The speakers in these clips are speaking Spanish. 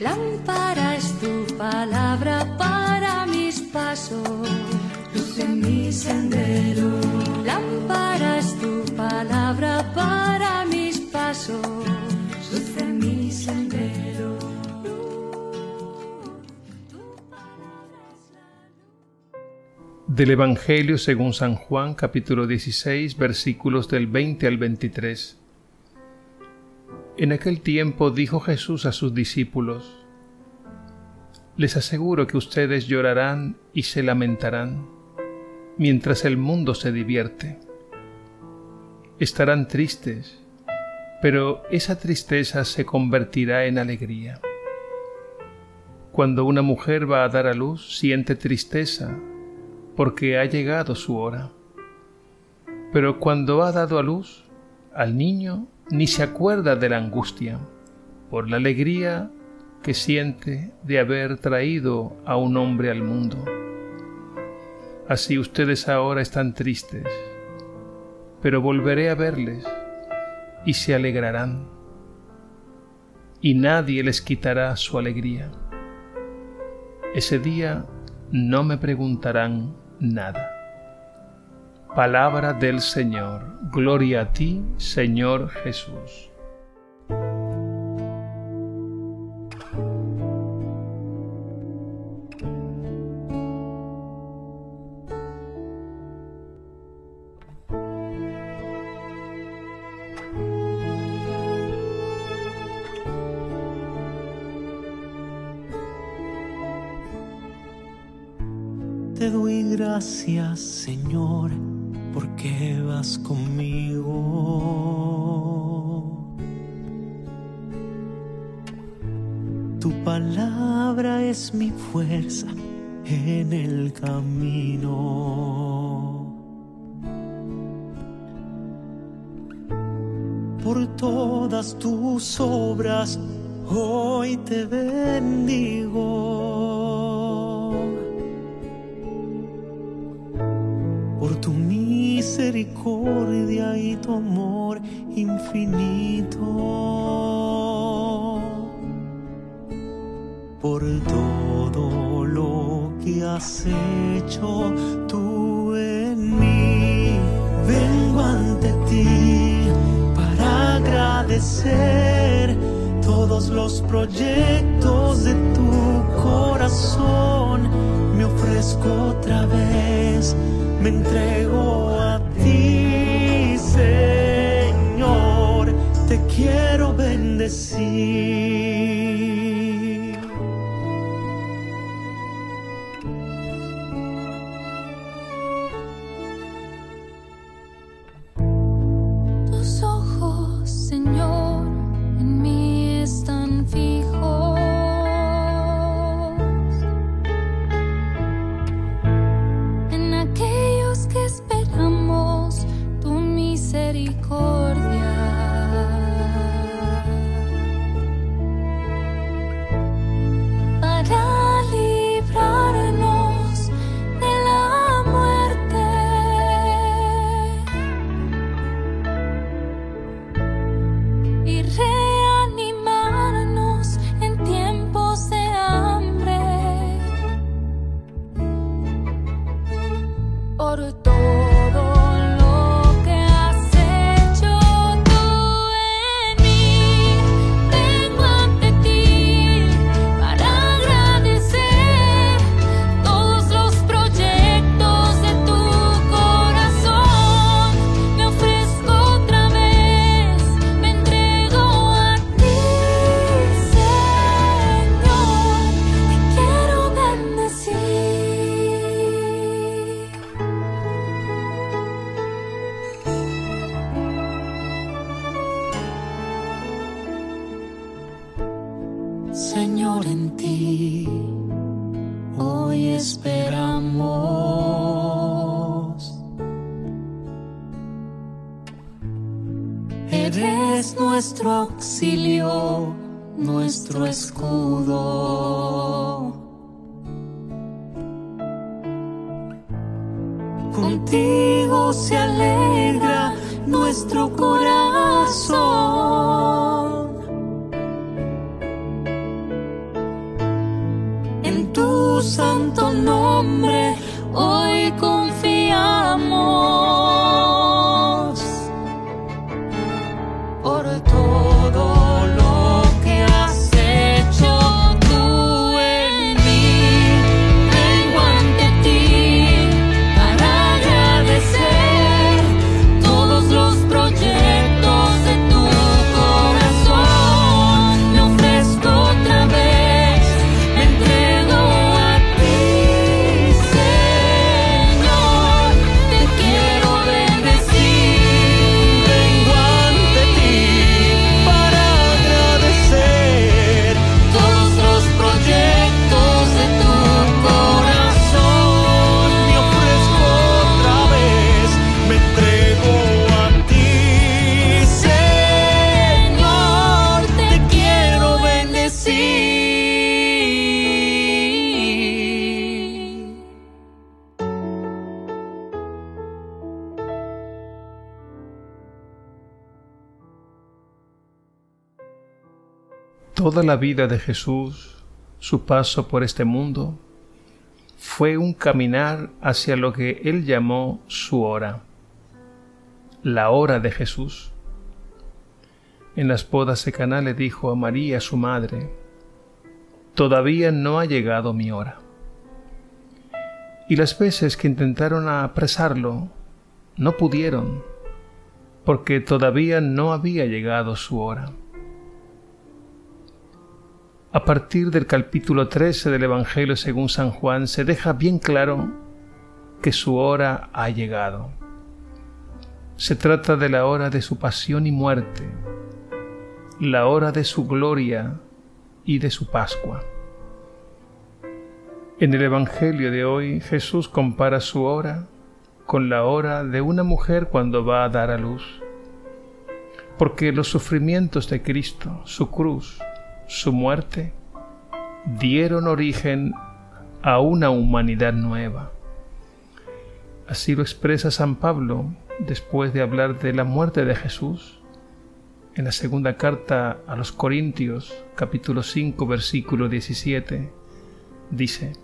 Lámpara es tu palabra para mis pasos, luz en mi sendero. Lámpara es tu palabra para mis pasos, luz en mi sendero. Del Evangelio según San Juan capítulo 16 versículos del 20 al 23. En aquel tiempo dijo Jesús a sus discípulos, Les aseguro que ustedes llorarán y se lamentarán, mientras el mundo se divierte. Estarán tristes, pero esa tristeza se convertirá en alegría. Cuando una mujer va a dar a luz, siente tristeza porque ha llegado su hora. Pero cuando ha dado a luz al niño, ni se acuerda de la angustia por la alegría que siente de haber traído a un hombre al mundo. Así ustedes ahora están tristes, pero volveré a verles y se alegrarán, y nadie les quitará su alegría. Ese día no me preguntarán nada. Palabra del Señor. Gloria a ti, Señor Jesús. Te doy gracias, Señor porque vas conmigo. Tu palabra es mi fuerza en el camino. Por todas tus obras hoy te bendigo. Misericordia y tu amor infinito. Por todo lo que has hecho tú en mí, vengo ante ti para agradecer todos los proyectos de tu corazón. Me ofrezco otra vez, me entrego a ti, Señor, te quiero bendecir. Eres nuestro auxilio, nuestro escudo. Contigo se alegra nuestro corazón. santo nombre hoy confiamos Toda la vida de Jesús, su paso por este mundo, fue un caminar hacia lo que él llamó su hora, la hora de Jesús. En las bodas de Caná le dijo a María, su madre, Todavía no ha llegado mi hora. Y las veces que intentaron apresarlo, no pudieron, porque todavía no había llegado su hora. A partir del capítulo 13 del Evangelio según San Juan se deja bien claro que su hora ha llegado. Se trata de la hora de su pasión y muerte, la hora de su gloria y de su Pascua. En el Evangelio de hoy Jesús compara su hora con la hora de una mujer cuando va a dar a luz, porque los sufrimientos de Cristo, su cruz, su muerte, dieron origen a una humanidad nueva. Así lo expresa San Pablo después de hablar de la muerte de Jesús en la segunda carta a los Corintios, capítulo 5, versículo 17, dice,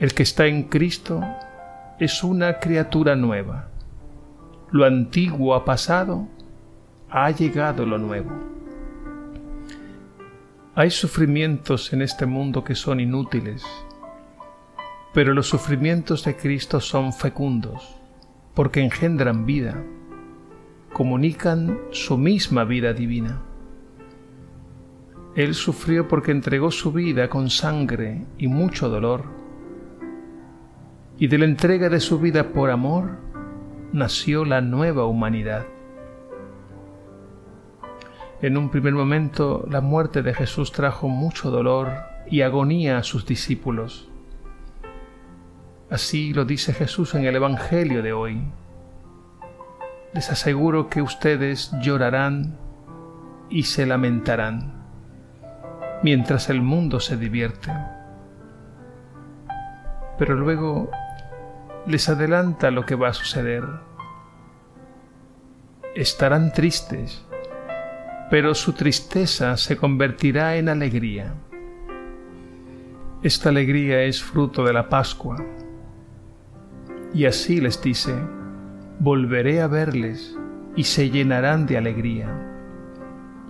El que está en Cristo es una criatura nueva. Lo antiguo ha pasado, ha llegado lo nuevo. Hay sufrimientos en este mundo que son inútiles, pero los sufrimientos de Cristo son fecundos, porque engendran vida, comunican su misma vida divina. Él sufrió porque entregó su vida con sangre y mucho dolor, y de la entrega de su vida por amor nació la nueva humanidad. En un primer momento la muerte de Jesús trajo mucho dolor y agonía a sus discípulos. Así lo dice Jesús en el Evangelio de hoy. Les aseguro que ustedes llorarán y se lamentarán mientras el mundo se divierte. Pero luego les adelanta lo que va a suceder. Estarán tristes pero su tristeza se convertirá en alegría. Esta alegría es fruto de la Pascua. Y así les dice, volveré a verles y se llenarán de alegría,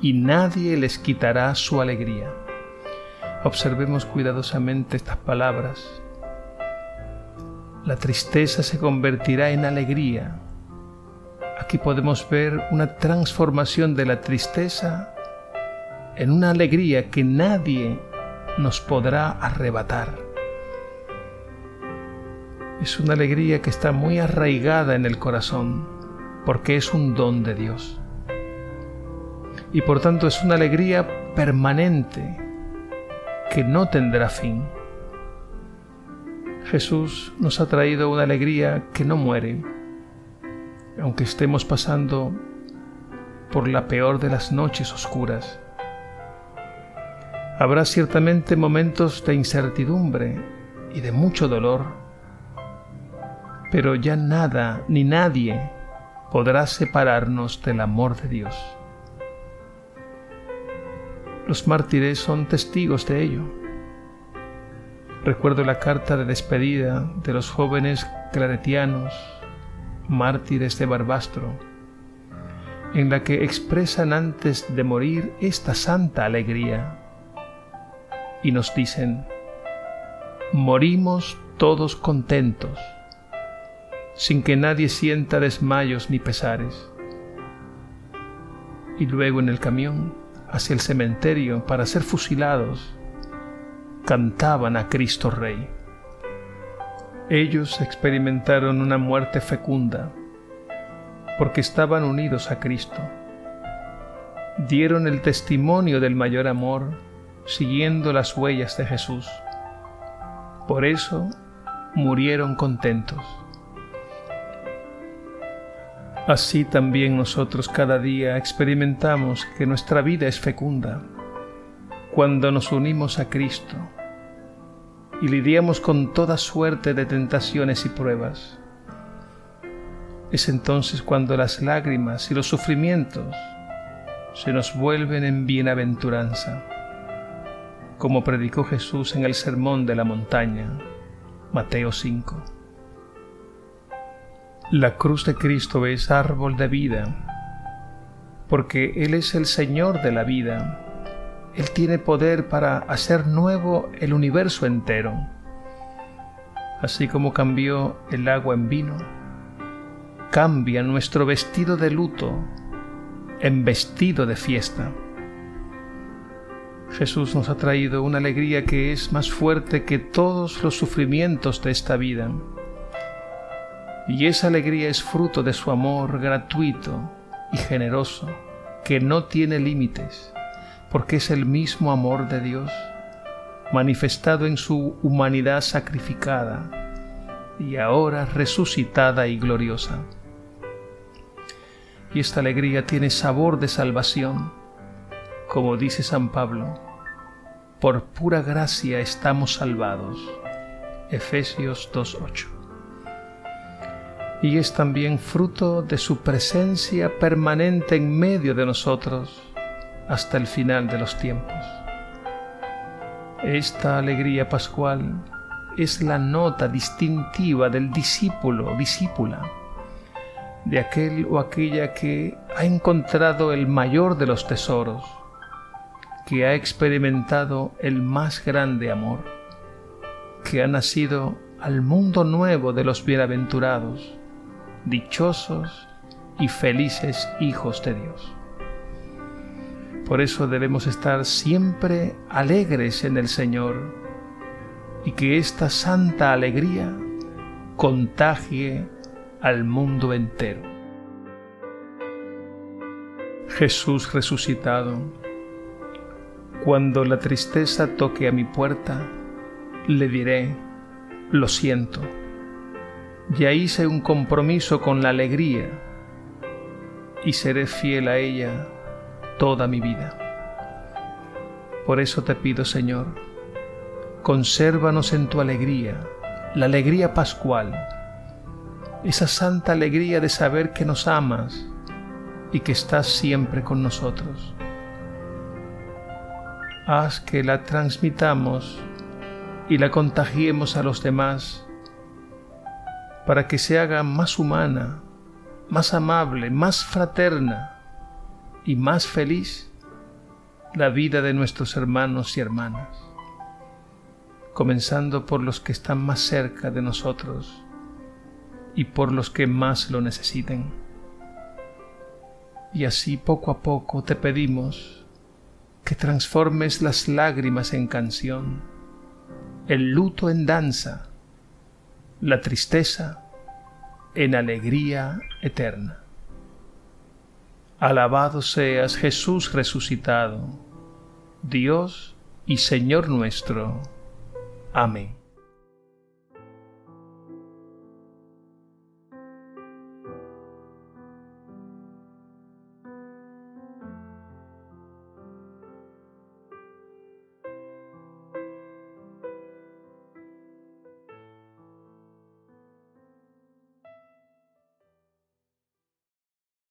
y nadie les quitará su alegría. Observemos cuidadosamente estas palabras. La tristeza se convertirá en alegría Aquí podemos ver una transformación de la tristeza en una alegría que nadie nos podrá arrebatar. Es una alegría que está muy arraigada en el corazón porque es un don de Dios. Y por tanto es una alegría permanente que no tendrá fin. Jesús nos ha traído una alegría que no muere, aunque estemos pasando por la peor de las noches oscuras. Habrá ciertamente momentos de incertidumbre y de mucho dolor, pero ya nada ni nadie podrá separarnos del amor de Dios. Los mártires son testigos de ello. Recuerdo la carta de despedida de los jóvenes claretianos, mártires de Barbastro, en la que expresan antes de morir esta santa alegría y nos dicen, morimos todos contentos, sin que nadie sienta desmayos ni pesares. Y luego en el camión, hacia el cementerio para ser fusilados, cantaban a Cristo Rey. Ellos experimentaron una muerte fecunda porque estaban unidos a Cristo. Dieron el testimonio del mayor amor siguiendo las huellas de Jesús. Por eso murieron contentos. Así también nosotros cada día experimentamos que nuestra vida es fecunda cuando nos unimos a Cristo y lidiamos con toda suerte de tentaciones y pruebas. Es entonces cuando las lágrimas y los sufrimientos se nos vuelven en bienaventuranza, como predicó Jesús en el Sermón de la Montaña, Mateo 5. La cruz de Cristo es árbol de vida, porque Él es el Señor de la vida él tiene poder para hacer nuevo el universo entero. Así como cambió el agua en vino, cambia nuestro vestido de luto en vestido de fiesta. Jesús nos ha traído una alegría que es más fuerte que todos los sufrimientos de esta vida. Y esa alegría es fruto de su amor gratuito y generoso, que no tiene límites porque es el mismo amor de Dios, manifestado en su humanidad sacrificada y ahora resucitada y gloriosa. Y esta alegría tiene sabor de salvación, como dice San Pablo, por pura gracia estamos salvados. Efesios 2.8. Y es también fruto de su presencia permanente en medio de nosotros, hasta el final de los tiempos. Esta alegría pascual es la nota distintiva del discípulo o discípula, de aquel o aquella que ha encontrado el mayor de los tesoros, que ha experimentado el más grande amor, que ha nacido al mundo nuevo de los bienaventurados, dichosos y felices hijos de Dios. Por eso debemos estar siempre alegres en el Señor y que esta santa alegría contagie al mundo entero. Jesús resucitado, cuando la tristeza toque a mi puerta, le diré, lo siento, ya hice un compromiso con la alegría y seré fiel a ella toda mi vida. Por eso te pido, Señor, consérvanos en tu alegría, la alegría pascual, esa santa alegría de saber que nos amas y que estás siempre con nosotros. Haz que la transmitamos y la contagiemos a los demás para que se haga más humana, más amable, más fraterna y más feliz la vida de nuestros hermanos y hermanas, comenzando por los que están más cerca de nosotros y por los que más lo necesiten. Y así poco a poco te pedimos que transformes las lágrimas en canción, el luto en danza, la tristeza en alegría eterna. Alabado seas Jesús resucitado, Dios y Señor nuestro. Amén.